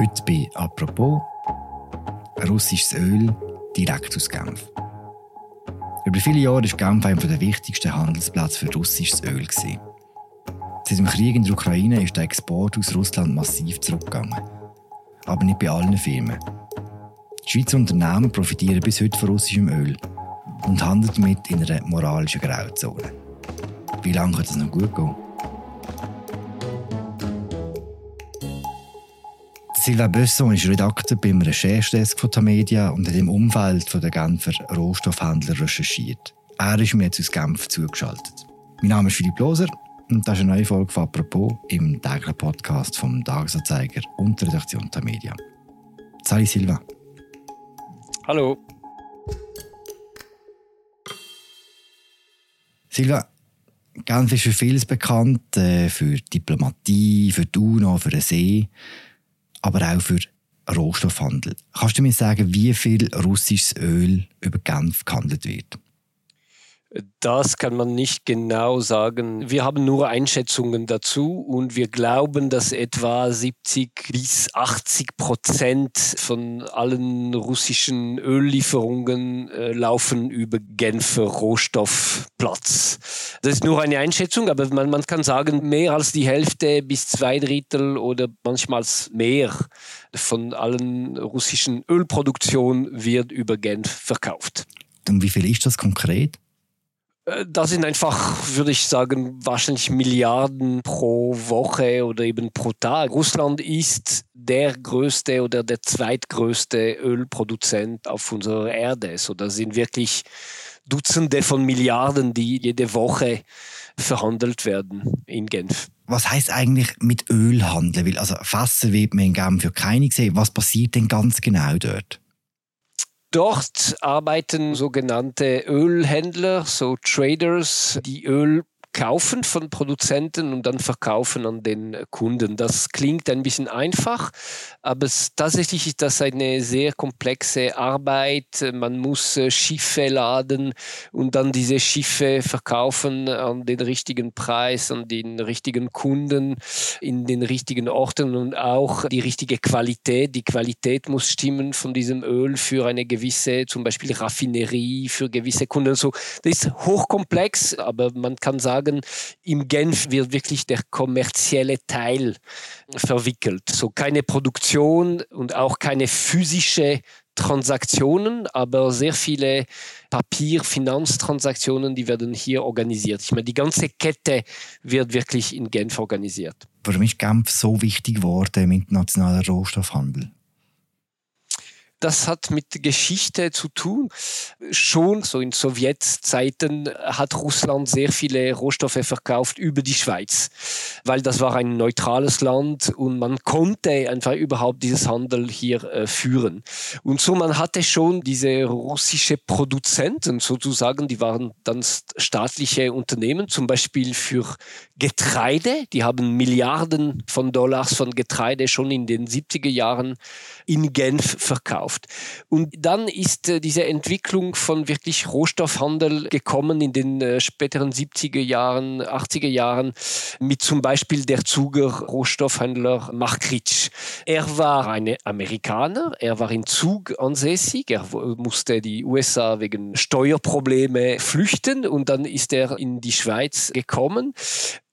Heute bei «Apropos» russisches Öl direkt aus Genf. Über viele Jahre war Genf einer der wichtigsten Handelsplätze für russisches Öl. Seit dem Krieg in der Ukraine ist der Export aus Russland massiv zurückgegangen. Aber nicht bei allen Firmen. Schweizer Unternehmen profitieren bis heute von russischem Öl und handeln damit in einer moralischen Grauzone. Wie lange kann das noch gut gehen? Silva Besson ist Redakteur beim Recherchedesk von Tamedia und hat im Umfeld von der Genfer Rohstoffhändler recherchiert. Er ist mir jetzt aus Genf zugeschaltet. Mein Name ist Philipp Loser und das ist eine neue Folge von «Apropos» im täglichen Podcast vom Tagesanzeiger und der Redaktion Tamedia. Sali Silva. Hallo. Silva, Genf ist für vieles bekannt, äh, für Diplomatie, für die UNO, für den See aber auch für Rohstoffhandel. Kannst du mir sagen, wie viel russisches Öl über Genf gehandelt wird? Das kann man nicht genau sagen. Wir haben nur Einschätzungen dazu und wir glauben, dass etwa 70 bis 80 Prozent von allen russischen Öllieferungen äh, laufen über Genfer Rohstoffplatz. Das ist nur eine Einschätzung, aber man, man kann sagen, mehr als die Hälfte bis zwei Drittel oder manchmal mehr von allen russischen Ölproduktionen wird über Genf verkauft. Und wie viel ist das konkret? Äh, das sind einfach, würde ich sagen, wahrscheinlich Milliarden pro Woche oder eben pro Tag. Russland ist der größte oder der zweitgrößte Ölproduzent auf unserer Erde. So, das sind wirklich Dutzende von Milliarden, die jede Woche verhandelt werden in Genf. Was heißt eigentlich mit Öl handeln? also Fässer wird man in Genf für keine sehen. Was passiert denn ganz genau dort? Dort arbeiten sogenannte Ölhändler, so Traders, die Öl kaufen von Produzenten und dann verkaufen an den Kunden. Das klingt ein bisschen einfach, aber es, tatsächlich ist das eine sehr komplexe Arbeit. Man muss äh, Schiffe laden und dann diese Schiffe verkaufen an den richtigen Preis, an den richtigen Kunden, in den richtigen Orten und auch die richtige Qualität. Die Qualität muss stimmen von diesem Öl für eine gewisse, zum Beispiel Raffinerie, für gewisse Kunden. So, das ist hochkomplex, aber man kann sagen, sagen, im Genf wird wirklich der kommerzielle Teil verwickelt. So keine Produktion und auch keine physische Transaktionen, aber sehr viele Papier-Finanztransaktionen, die werden hier organisiert. Ich meine, die ganze Kette wird wirklich in Genf organisiert. Warum ist Genf so wichtig geworden im internationalen Rohstoffhandel? Das hat mit Geschichte zu tun. Schon so in Sowjetzeiten hat Russland sehr viele Rohstoffe verkauft über die Schweiz, weil das war ein neutrales Land und man konnte einfach überhaupt dieses Handel hier äh, führen. Und so man hatte schon diese russische Produzenten sozusagen, die waren dann staatliche Unternehmen, zum Beispiel für Getreide. Die haben Milliarden von Dollars von Getreide schon in den 70er Jahren in Genf verkauft. Und dann ist äh, diese Entwicklung von wirklich Rohstoffhandel gekommen in den äh, späteren 70er Jahren, 80er Jahren mit zum Beispiel der Zuger Rohstoffhändler Markritsch. Er war ein Amerikaner, er war in Zug ansässig, er musste die USA wegen Steuerprobleme flüchten und dann ist er in die Schweiz gekommen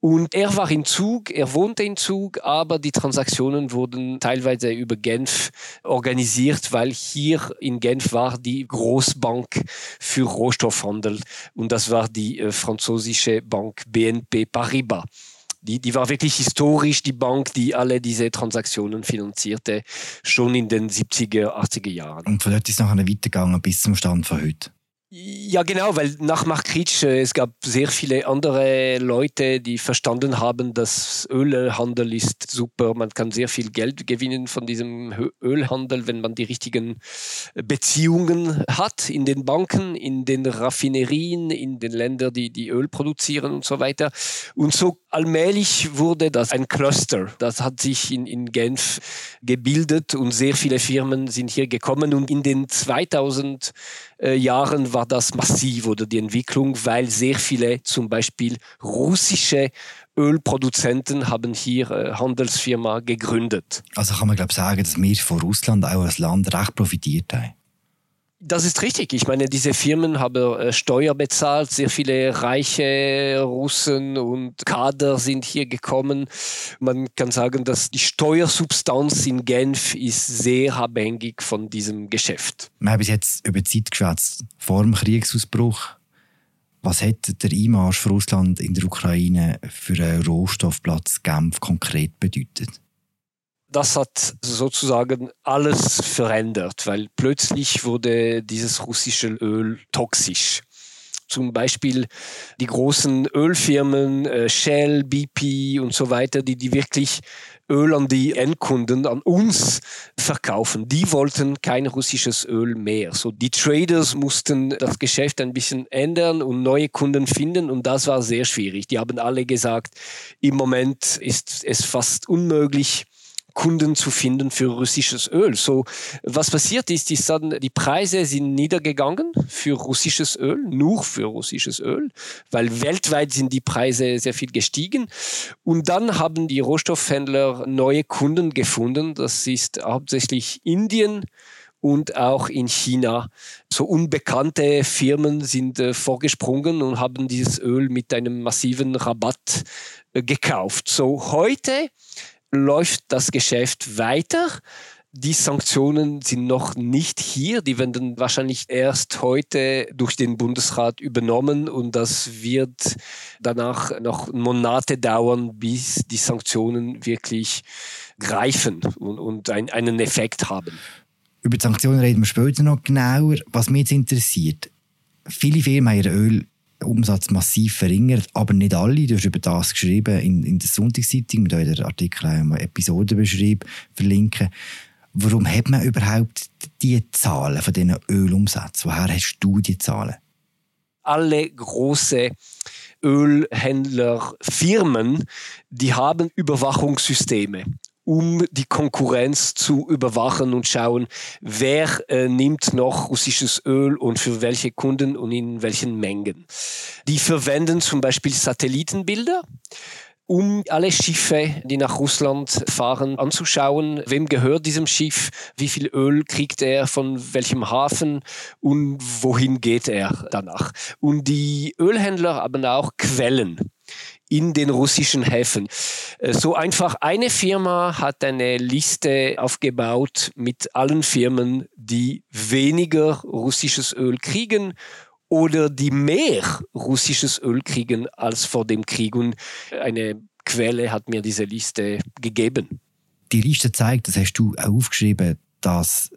und er war in Zug, er wohnte in Zug, aber die Transaktionen wurden teilweise über Genf organisiert, weil hier in Genf war die Großbank für Rohstoffhandel und das war die äh, französische Bank BNP Paribas. Die, die war wirklich historisch die Bank, die alle diese Transaktionen finanzierte, schon in den 70er, 80er Jahren. Und von dort ist es nachher weitergegangen bis zum Stand von heute. Ja, genau, weil nach Markritsch, äh, es gab sehr viele andere Leute, die verstanden haben, dass Ölhandel ist super. Man kann sehr viel Geld gewinnen von diesem Ölhandel, wenn man die richtigen Beziehungen hat in den Banken, in den Raffinerien, in den Ländern, die, die Öl produzieren und so weiter. Und so allmählich wurde das ein Cluster. Das hat sich in, in Genf gebildet und sehr viele Firmen sind hier gekommen. Und in den 2000 äh, Jahren war das massiv oder die Entwicklung, weil sehr viele zum Beispiel russische Ölproduzenten haben hier äh, Handelsfirma gegründet. Also kann man glaube sagen, dass wir von Russland auch als Land recht profitiert haben. Das ist richtig. Ich meine, diese Firmen haben äh, Steuer bezahlt. Sehr viele reiche Russen und Kader sind hier gekommen. Man kann sagen, dass die Steuersubstanz in Genf ist sehr abhängig von diesem Geschäft. Wir haben jetzt über die Zeit geschwätzt, vor dem Kriegsausbruch. Was hat der Einmarsch von Russland in der Ukraine für einen Rohstoffplatz Genf konkret bedeutet? Das hat sozusagen alles verändert, weil plötzlich wurde dieses russische Öl toxisch. Zum Beispiel die großen Ölfirmen, äh, Shell, BP und so weiter, die, die wirklich Öl an die Endkunden, an uns verkaufen. Die wollten kein russisches Öl mehr. So die Traders mussten das Geschäft ein bisschen ändern und neue Kunden finden und das war sehr schwierig. Die haben alle gesagt, im Moment ist es fast unmöglich, Kunden zu finden für russisches Öl. So, was passiert ist, ist dann, die Preise sind niedergegangen für russisches Öl, nur für russisches Öl, weil weltweit sind die Preise sehr viel gestiegen. Und dann haben die Rohstoffhändler neue Kunden gefunden. Das ist hauptsächlich Indien, und auch in China. So unbekannte Firmen sind äh, vorgesprungen und haben dieses Öl mit einem massiven Rabatt äh, gekauft. So heute läuft das Geschäft weiter. Die Sanktionen sind noch nicht hier. Die werden wahrscheinlich erst heute durch den Bundesrat übernommen und das wird danach noch Monate dauern, bis die Sanktionen wirklich greifen und, und ein, einen Effekt haben. Über die Sanktionen reden wir später noch genauer. Was mich jetzt interessiert, viele Firmen haben ihr Öl Umsatz massiv verringert, aber nicht alle. Du hast über das geschrieben in, in der Sonntagszeitung, mit eurer Artikel eine Episode beschrieben, verlinken. Warum hat man überhaupt die Zahlen von diesen Ölumsätzen? Woher hast du die Zahlen? Alle große Ölhändlerfirmen, die haben Überwachungssysteme um die Konkurrenz zu überwachen und schauen, wer äh, nimmt noch russisches Öl und für welche Kunden und in welchen Mengen. Die verwenden zum Beispiel Satellitenbilder um alle Schiffe, die nach Russland fahren, anzuschauen. Wem gehört diesem Schiff? Wie viel Öl kriegt er von welchem Hafen? Und wohin geht er danach? Und die Ölhändler haben auch Quellen in den russischen Häfen. Äh, so einfach eine Firma hat eine Liste aufgebaut mit allen Firmen, die weniger russisches Öl kriegen oder die mehr russisches Öl kriegen als vor dem Krieg. Und eine Quelle hat mir diese Liste gegeben. Die Liste zeigt, das hast du auch aufgeschrieben, dass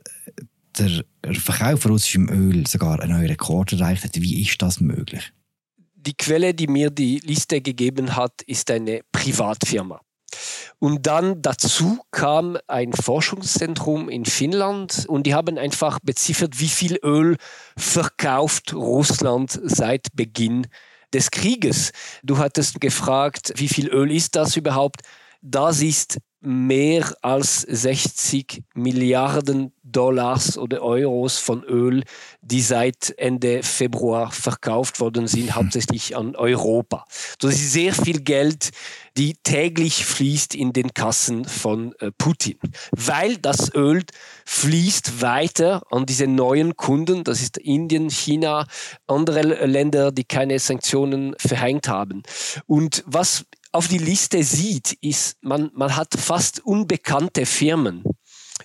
der Verkauf von russischem Öl sogar einen neuen Rekord erreicht hat. Wie ist das möglich? Die Quelle, die mir die Liste gegeben hat, ist eine Privatfirma. Und dann dazu kam ein Forschungszentrum in Finnland und die haben einfach beziffert, wie viel Öl verkauft Russland seit Beginn des Krieges. Du hattest gefragt, wie viel Öl ist das überhaupt? Das ist mehr als 60 Milliarden Dollars oder Euros von Öl, die seit Ende Februar verkauft worden sind, hm. hauptsächlich an Europa. Das ist sehr viel Geld, die täglich fließt in den Kassen von äh, Putin, weil das Öl fließt weiter an diese neuen Kunden, das ist Indien, China, andere Länder, die keine Sanktionen verhängt haben. Und was auf die Liste sieht, ist, man, man hat fast unbekannte Firmen,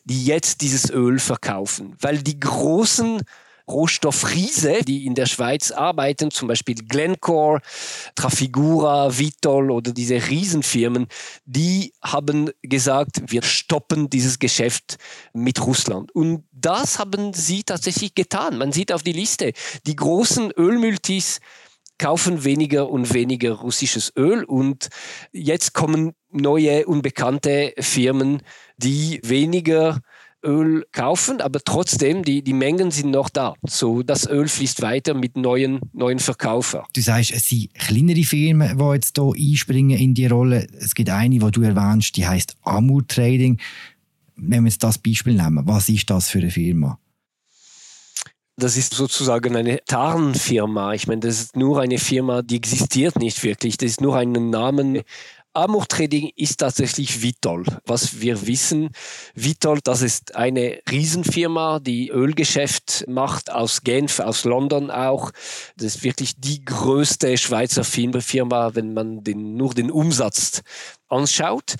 die jetzt dieses Öl verkaufen, weil die großen Rohstoffriese, die in der Schweiz arbeiten, zum Beispiel Glencore, Trafigura, Vitol oder diese Riesenfirmen, die haben gesagt, wir stoppen dieses Geschäft mit Russland. Und das haben sie tatsächlich getan. Man sieht auf die Liste, die großen Ölmultis kaufen weniger und weniger russisches Öl und jetzt kommen neue unbekannte Firmen, die weniger Öl kaufen, aber trotzdem, die, die Mengen sind noch da. So, das Öl fließt weiter mit neuen, neuen Verkäufern. Du sagst, es sind kleinere Firmen, die jetzt hier einspringen in die Rolle. Es gibt eine, die du erwähnst, die heißt Amur Trading. Wenn wir jetzt das Beispiel nehmen, was ist das für eine Firma? Das ist sozusagen eine Tarnfirma. Ich meine, das ist nur eine Firma, die existiert nicht wirklich. Das ist nur ein Namen, Amur Trading ist tatsächlich Vitol. Was wir wissen, Vitol, das ist eine Riesenfirma, die Ölgeschäft macht aus Genf, aus London auch. Das ist wirklich die größte Schweizer Firma, wenn man den, nur den Umsatz anschaut.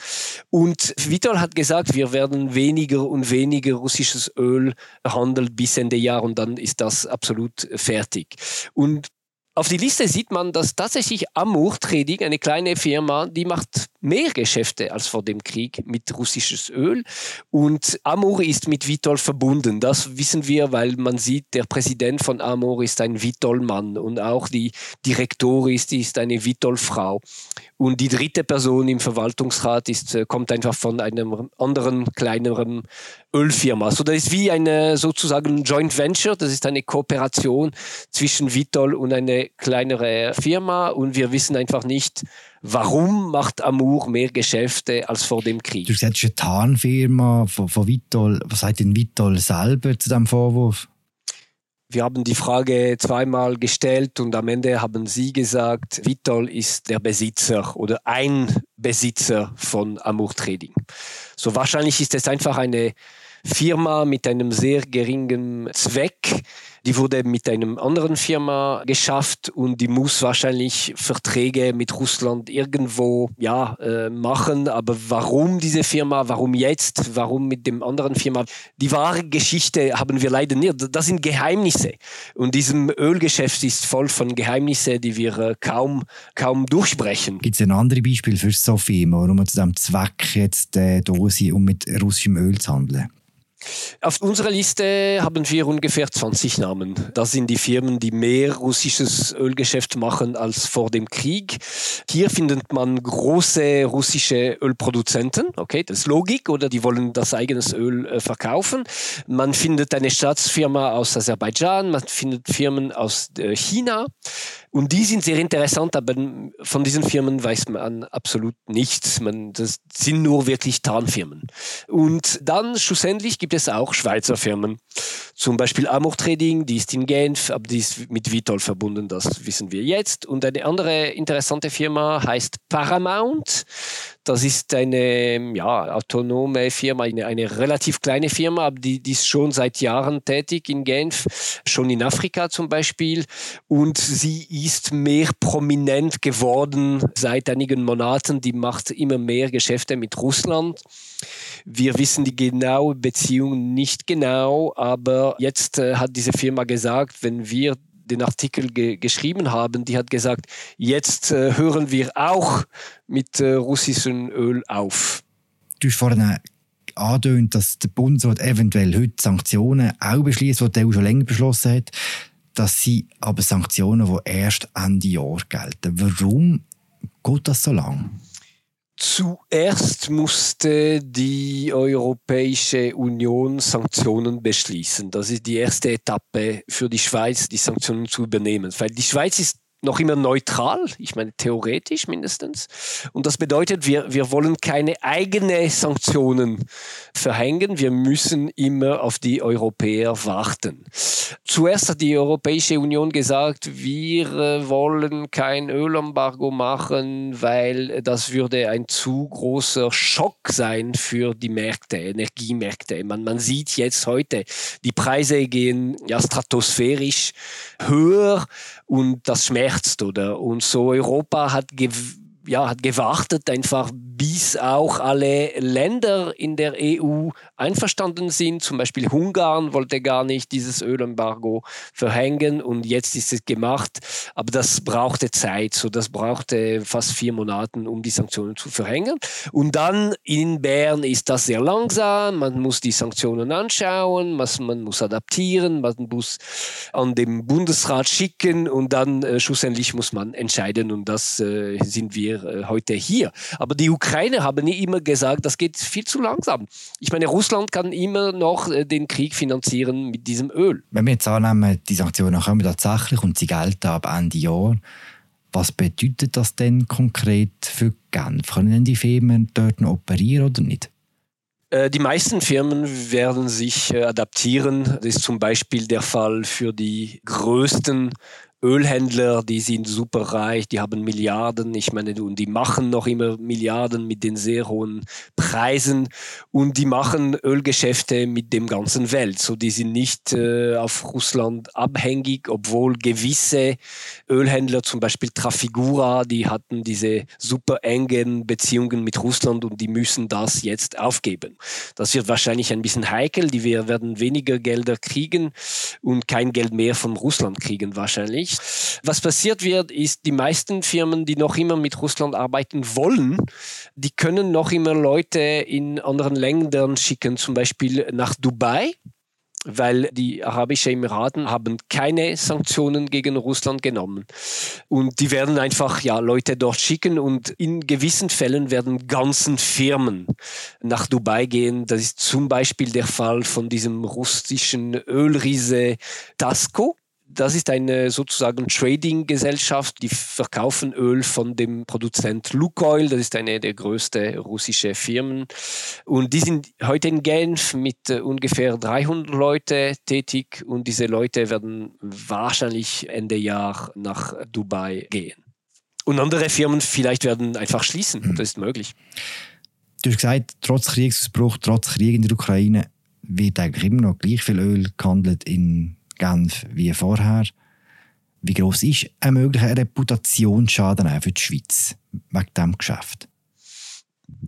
Und Vitol hat gesagt, wir werden weniger und weniger russisches Öl handeln bis Ende Jahr und dann ist das absolut fertig. Und auf die Liste sieht man, dass tatsächlich Amur Trading, eine kleine Firma, die macht mehr Geschäfte als vor dem Krieg mit russisches Öl. Und Amur ist mit Vitol verbunden. Das wissen wir, weil man sieht, der Präsident von Amur ist ein Vitol-Mann und auch die Direktorin ist, ist eine Vitol-Frau. Und die dritte Person im Verwaltungsrat ist, äh, kommt einfach von einem anderen, kleineren Ölfirma. So, das ist wie eine sozusagen Joint Venture. Das ist eine Kooperation zwischen Vitol und eine kleinere Firma. Und wir wissen einfach nicht, warum macht Amur mehr Geschäfte als vor dem Krieg. Du sagst, eine Tarnfirma von, von Vitol. Was sagt denn Vitol selber zu diesem Vorwurf? Wir haben die Frage zweimal gestellt und am Ende haben Sie gesagt, Vitol ist der Besitzer oder ein Besitzer von Amur Trading. So wahrscheinlich ist es einfach eine Firma mit einem sehr geringen Zweck, die wurde mit einem anderen Firma geschafft und die muss wahrscheinlich Verträge mit Russland irgendwo ja, äh, machen. Aber warum diese Firma, warum jetzt, warum mit dem anderen Firma? Die wahre Geschichte haben wir leider nicht. Das sind Geheimnisse. Und diesem Ölgeschäft ist voll von Geheimnissen, die wir äh, kaum, kaum durchbrechen. Gibt es ein anderes Beispiel für so Firmen, nur zu diesem Zweck jetzt äh, da sind, um mit russischem Öl zu handeln? Auf unserer Liste haben wir ungefähr 20 Namen. Das sind die Firmen, die mehr russisches Ölgeschäft machen als vor dem Krieg. Hier findet man große russische Ölproduzenten. Okay, das ist Logik oder die wollen das eigenes Öl äh, verkaufen. Man findet eine Staatsfirma aus Aserbaidschan, man findet Firmen aus äh, China. Und die sind sehr interessant, aber von diesen Firmen weiß man absolut nichts. Man, das sind nur wirklich Tarnfirmen. Und dann schlussendlich gibt es auch Schweizer Firmen. Zum Beispiel Amor Trading, die ist in Genf, aber die ist mit Vitol verbunden, das wissen wir jetzt. Und eine andere interessante Firma heißt Paramount. Das ist eine ja, autonome Firma, eine, eine relativ kleine Firma, aber die, die ist schon seit Jahren tätig in Genf, schon in Afrika zum Beispiel. Und sie ist mehr prominent geworden seit einigen Monaten. Die macht immer mehr Geschäfte mit Russland. Wir wissen die genaue Beziehung nicht genau, aber jetzt äh, hat diese Firma gesagt, wenn wir den Artikel ge geschrieben haben, die hat gesagt, jetzt äh, hören wir auch mit äh, russischem Öl auf. Du hast vorhin angedeutet, dass der Bundesrat eventuell heute Sanktionen auch beschließt, die der EU schon länger beschlossen hat. Das sind aber Sanktionen, die erst Ende Jahr gelten. Warum geht das so lange? Zuerst musste die Europäische Union Sanktionen beschließen. Das ist die erste Etappe für die Schweiz, die Sanktionen zu übernehmen. Weil die Schweiz ist noch immer neutral, ich meine theoretisch mindestens. Und das bedeutet, wir, wir wollen keine eigenen Sanktionen verhängen, wir müssen immer auf die Europäer warten. Zuerst hat die Europäische Union gesagt, wir äh, wollen kein Ölembargo machen, weil das würde ein zu großer Schock sein für die Märkte, Energiemärkte. Man, man sieht jetzt heute, die Preise gehen ja stratosphärisch höher und das schmerzt, oder? Und so Europa hat ja, hat gewartet einfach, bis auch alle Länder in der EU einverstanden sind. Zum Beispiel Ungarn wollte gar nicht dieses Ölembargo verhängen und jetzt ist es gemacht. Aber das brauchte Zeit. So, das brauchte fast vier Monate, um die Sanktionen zu verhängen. Und dann in Bern ist das sehr langsam. Man muss die Sanktionen anschauen, man muss adaptieren, man muss an den Bundesrat schicken und dann äh, schlussendlich muss man entscheiden. Und das äh, sind wir äh, heute hier. Aber die Ukraine haben nie immer gesagt, das geht viel zu langsam. Ich meine, Russland kann immer noch äh, den Krieg finanzieren mit diesem Öl. Wenn wir jetzt annehmen, die Sanktionen kommen tatsächlich und sie gelten ab Ende Jahr, was bedeutet das denn konkret für Genf? Können die Firmen dort noch operieren oder nicht? Äh, die meisten Firmen werden sich adaptieren. Das ist zum Beispiel der Fall für die größten Ölhändler, die sind super reich, die haben Milliarden, ich meine, und die machen noch immer Milliarden mit den sehr hohen Preisen und die machen Ölgeschäfte mit dem ganzen Welt. So, die sind nicht äh, auf Russland abhängig, obwohl gewisse Ölhändler, zum Beispiel Trafigura, die hatten diese super engen Beziehungen mit Russland und die müssen das jetzt aufgeben. Das wird wahrscheinlich ein bisschen heikel, die wir werden weniger Gelder kriegen und kein Geld mehr von Russland kriegen wahrscheinlich nicht. Was passiert wird, ist, die meisten Firmen, die noch immer mit Russland arbeiten wollen, die können noch immer Leute in anderen Ländern schicken, zum Beispiel nach Dubai weil die Arabischen Emiraten haben keine Sanktionen gegen Russland genommen. Und die werden einfach ja, Leute dort schicken und in gewissen Fällen werden ganzen Firmen nach Dubai gehen. Das ist zum Beispiel der Fall von diesem russischen Ölriese Tasco das ist eine sozusagen Trading-Gesellschaft, die verkaufen Öl von dem Produzent Lukoil, das ist eine der größten russischen Firmen. Und die sind heute in Genf mit äh, ungefähr 300 Leute tätig und diese Leute werden wahrscheinlich Ende Jahr nach Dubai gehen. Und andere Firmen vielleicht werden einfach schließen, mhm. das ist möglich. Du hast gesagt, trotz Kriegsausbruch, trotz Krieg in der Ukraine wird eigentlich immer noch gleich viel Öl gehandelt in Genf wie vorher. Wie groß ist ein möglicher Reputationsschaden auch für die Schweiz wegen diesem Geschäft?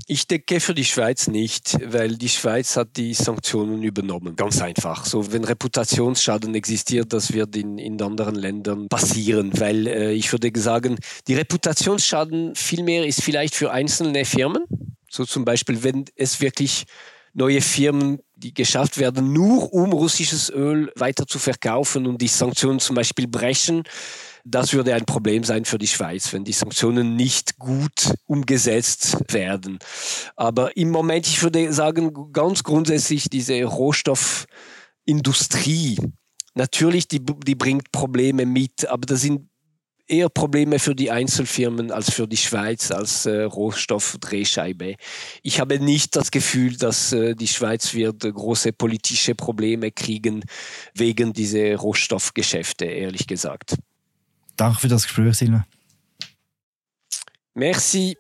Ich denke für die Schweiz nicht, weil die Schweiz hat die Sanktionen übernommen. Ganz einfach. So, wenn Reputationsschaden existiert, das wird in, in anderen Ländern passieren, weil äh, ich würde sagen, die Reputationsschaden vielmehr ist vielleicht für einzelne Firmen. So zum Beispiel, wenn es wirklich neue Firmen, die geschafft werden, nur um russisches Öl weiter zu verkaufen und die Sanktionen zum Beispiel brechen. Das würde ein Problem sein für die Schweiz, wenn die Sanktionen nicht gut umgesetzt werden. Aber im Moment, ich würde sagen, ganz grundsätzlich diese Rohstoffindustrie, natürlich, die, die bringt Probleme mit, aber das sind eher Probleme für die Einzelfirmen als für die Schweiz als äh, Rohstoffdrehscheibe. Ich habe nicht das Gefühl, dass äh, die Schweiz wird große politische Probleme kriegen wegen dieser Rohstoffgeschäfte, ehrlich gesagt. Danke für das Gespräch, Silva. Merci.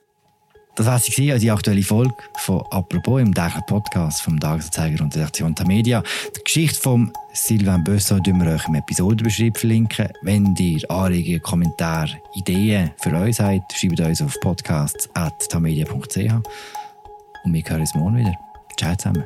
Das war sie also die aktuelle Folge von «Apropos» im täglichen Podcast vom Tagesanzeiger und der Redaktion Tamedia. Die Geschichte von Sylvain Bösson tun wir euch im Episodenbeschrieb verlinken. Wenn ihr Anregungen, Kommentare, Ideen für uns habt, schreibt uns auf podcasts.tamedia.ch und wir hören uns morgen wieder. Ciao zusammen.